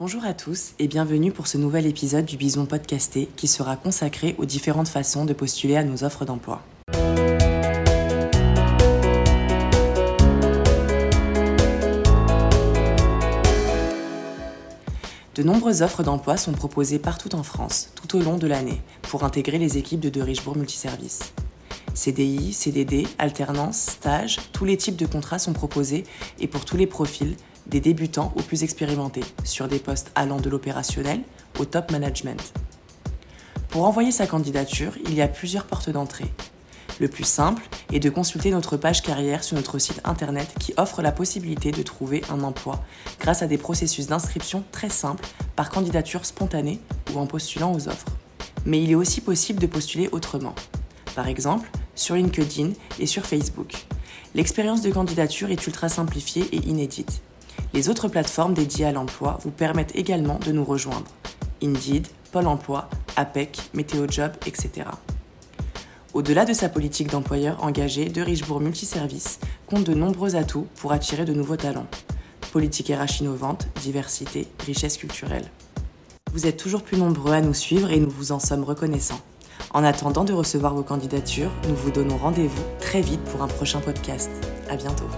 Bonjour à tous et bienvenue pour ce nouvel épisode du Bison Podcasté qui sera consacré aux différentes façons de postuler à nos offres d'emploi. De nombreuses offres d'emploi sont proposées partout en France, tout au long de l'année, pour intégrer les équipes de De Richebourg Multiservice. CDI, CDD, alternance, stage, tous les types de contrats sont proposés et pour tous les profils, des débutants aux plus expérimentés, sur des postes allant de l'opérationnel au top management. Pour envoyer sa candidature, il y a plusieurs portes d'entrée. Le plus simple est de consulter notre page carrière sur notre site internet qui offre la possibilité de trouver un emploi grâce à des processus d'inscription très simples par candidature spontanée ou en postulant aux offres. Mais il est aussi possible de postuler autrement. Par exemple, sur LinkedIn et sur Facebook. L'expérience de candidature est ultra simplifiée et inédite. Les autres plateformes dédiées à l'emploi vous permettent également de nous rejoindre. Indeed, Pôle Emploi, APEC, Météojob, etc. Au-delà de sa politique d'employeur engagé, De Richebourg Multiservice compte de nombreux atouts pour attirer de nouveaux talents. Politique RH innovante, diversité, richesse culturelle. Vous êtes toujours plus nombreux à nous suivre et nous vous en sommes reconnaissants. En attendant de recevoir vos candidatures, nous vous donnons rendez-vous très vite pour un prochain podcast. À bientôt.